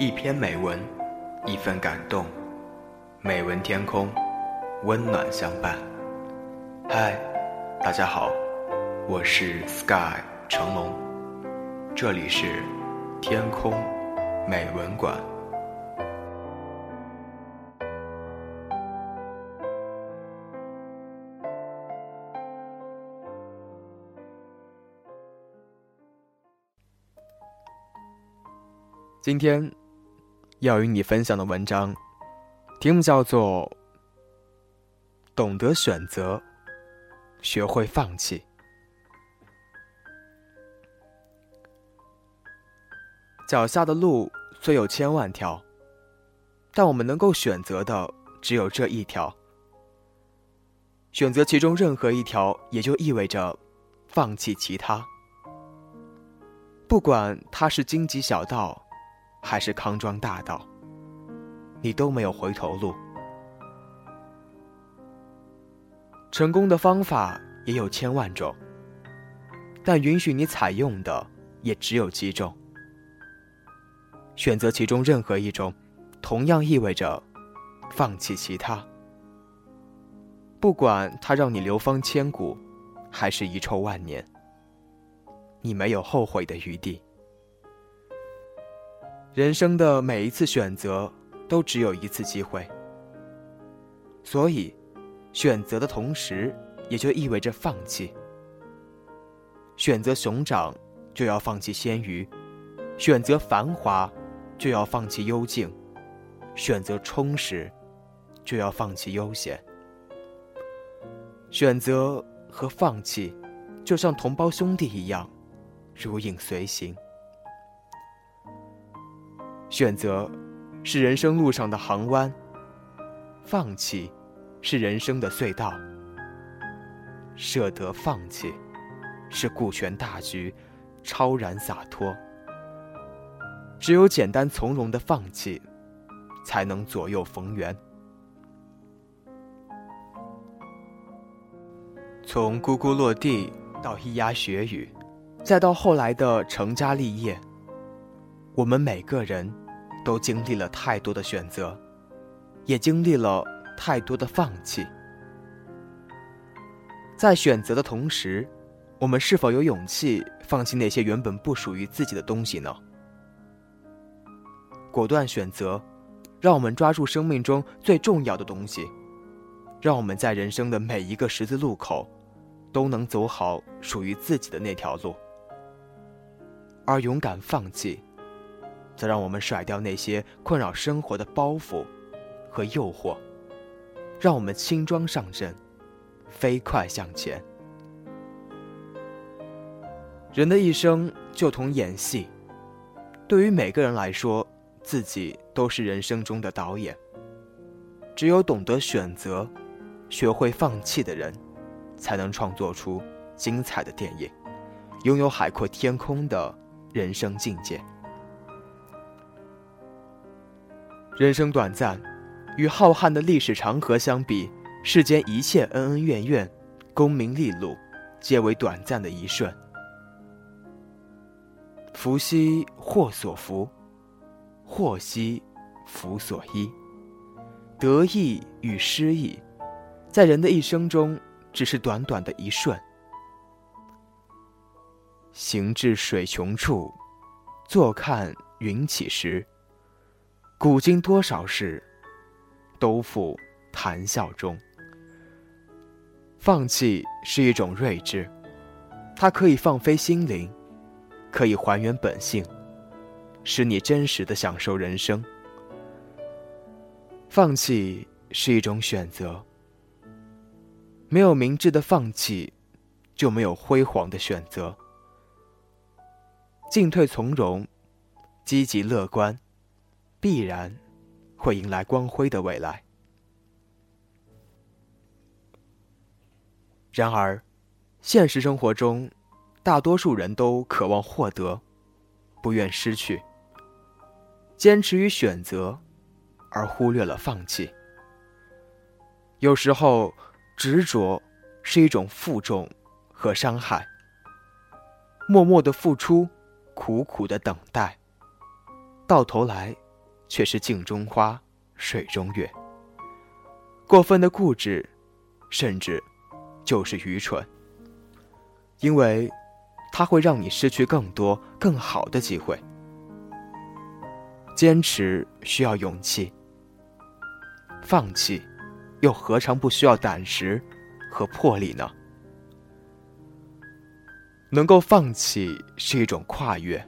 一篇美文，一份感动。美文天空，温暖相伴。嗨，大家好，我是 Sky 成龙，这里是天空美文馆。今天。要与你分享的文章，题目叫做《懂得选择，学会放弃》。脚下的路虽有千万条，但我们能够选择的只有这一条。选择其中任何一条，也就意味着放弃其他。不管它是荆棘小道。还是康庄大道，你都没有回头路。成功的方法也有千万种，但允许你采用的也只有几种。选择其中任何一种，同样意味着放弃其他。不管它让你流芳千古，还是遗臭万年，你没有后悔的余地。人生的每一次选择都只有一次机会，所以，选择的同时也就意味着放弃。选择熊掌，就要放弃鲜鱼；选择繁华，就要放弃幽静；选择充实，就要放弃悠闲。选择和放弃，就像同胞兄弟一样，如影随形。选择是人生路上的航湾，放弃是人生的隧道。舍得放弃，是顾全大局，超然洒脱。只有简单从容的放弃，才能左右逢源。从咕咕落地到咿呀学语，再到后来的成家立业。我们每个人都经历了太多的选择，也经历了太多的放弃。在选择的同时，我们是否有勇气放弃那些原本不属于自己的东西呢？果断选择，让我们抓住生命中最重要的东西，让我们在人生的每一个十字路口，都能走好属于自己的那条路。而勇敢放弃。则让我们甩掉那些困扰生活的包袱和诱惑，让我们轻装上阵，飞快向前。人的一生就同演戏，对于每个人来说，自己都是人生中的导演。只有懂得选择、学会放弃的人，才能创作出精彩的电影，拥有海阔天空的人生境界。人生短暂，与浩瀚的历史长河相比，世间一切恩恩怨怨、功名利禄，皆为短暂的一瞬。福兮祸所伏，祸兮福所依。得意与失意，在人的一生中，只是短短的一瞬。行至水穷处，坐看云起时。古今多少事，都付谈笑中。放弃是一种睿智，它可以放飞心灵，可以还原本性，使你真实的享受人生。放弃是一种选择，没有明智的放弃，就没有辉煌的选择。进退从容，积极乐观。必然会迎来光辉的未来。然而，现实生活中，大多数人都渴望获得，不愿失去，坚持于选择，而忽略了放弃。有时候，执着是一种负重和伤害。默默的付出，苦苦的等待，到头来。却是镜中花，水中月。过分的固执，甚至就是愚蠢，因为它会让你失去更多更好的机会。坚持需要勇气，放弃又何尝不需要胆识和魄力呢？能够放弃是一种跨越。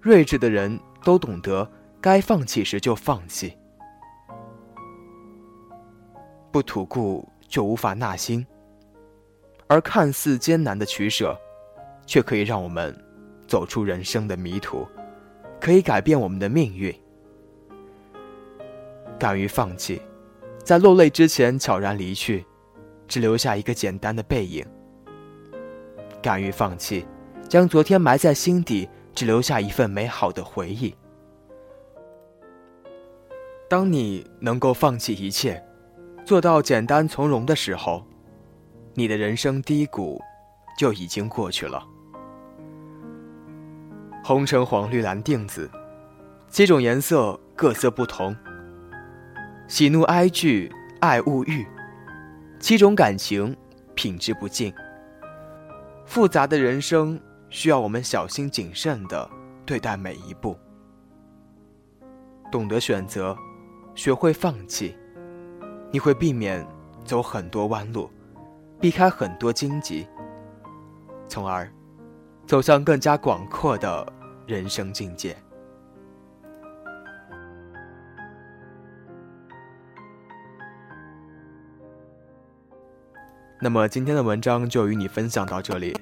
睿智的人都懂得，该放弃时就放弃。不吐故就无法纳新，而看似艰难的取舍，却可以让我们走出人生的迷途，可以改变我们的命运。敢于放弃，在落泪之前悄然离去，只留下一个简单的背影。敢于放弃，将昨天埋在心底，只留下一份美好的回忆。当你能够放弃一切，做到简单从容的时候，你的人生低谷就已经过去了。红橙黄绿蓝靛紫，七种颜色各色不同。喜怒哀惧爱恶欲，七种感情品质不尽。复杂的人生需要我们小心谨慎的对待每一步，懂得选择，学会放弃，你会避免走很多弯路，避开很多荆棘，从而走向更加广阔的人生境界。那么今天的文章就与你分享到这里。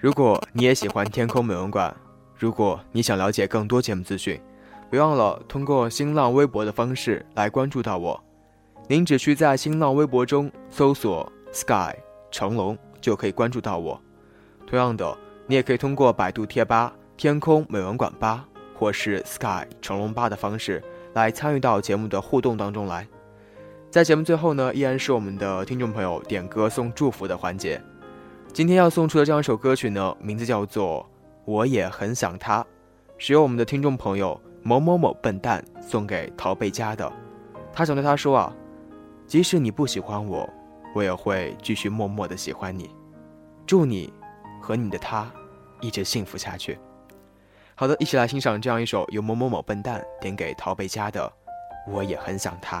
如果你也喜欢天空美文馆，如果你想了解更多节目资讯，别忘了通过新浪微博的方式来关注到我。您只需在新浪微博中搜索 “sky 成龙”就可以关注到我。同样的，你也可以通过百度贴吧“天空美文馆吧”或是 “sky 成龙吧”的方式来参与到节目的互动当中来。在节目最后呢，依然是我们的听众朋友点歌送祝福的环节。今天要送出的这样一首歌曲呢，名字叫做《我也很想他》，是由我们的听众朋友某某某笨蛋送给陶贝佳的。他想对他说啊，即使你不喜欢我，我也会继续默默的喜欢你。祝你和你的他一直幸福下去。好的，一起来欣赏这样一首由某某某笨蛋点给陶贝佳的《我也很想他》。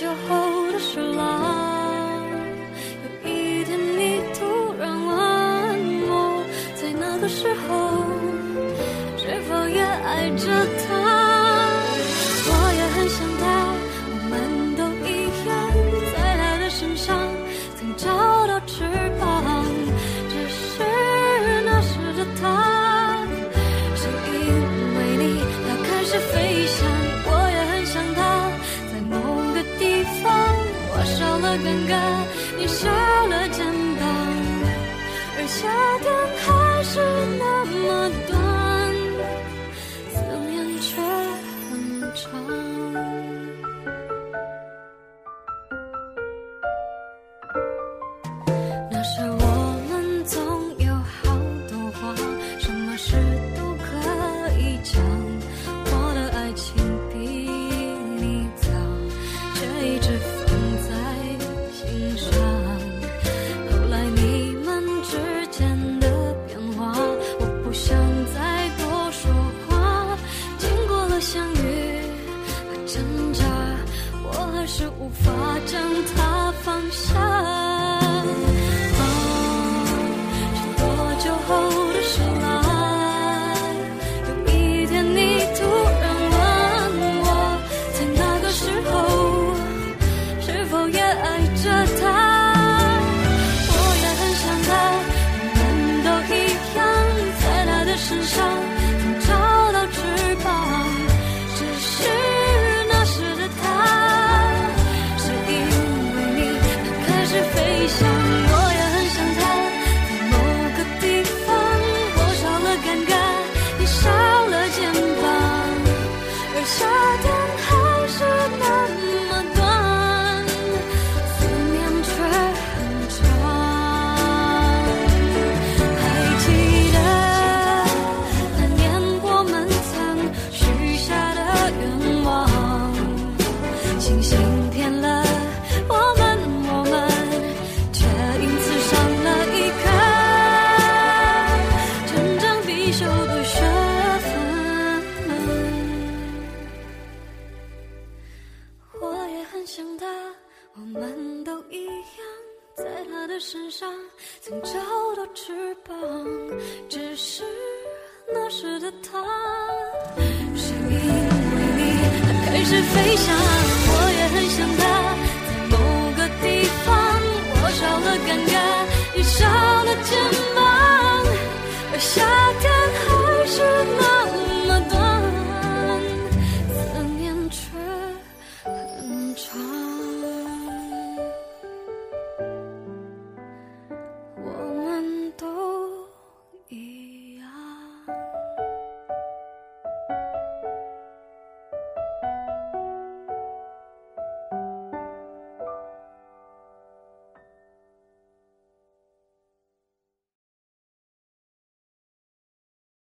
酒后的事啦，有一天你突然问我，在那个时候不想。时的他，是因为你，他开始飞翔，我也很想他。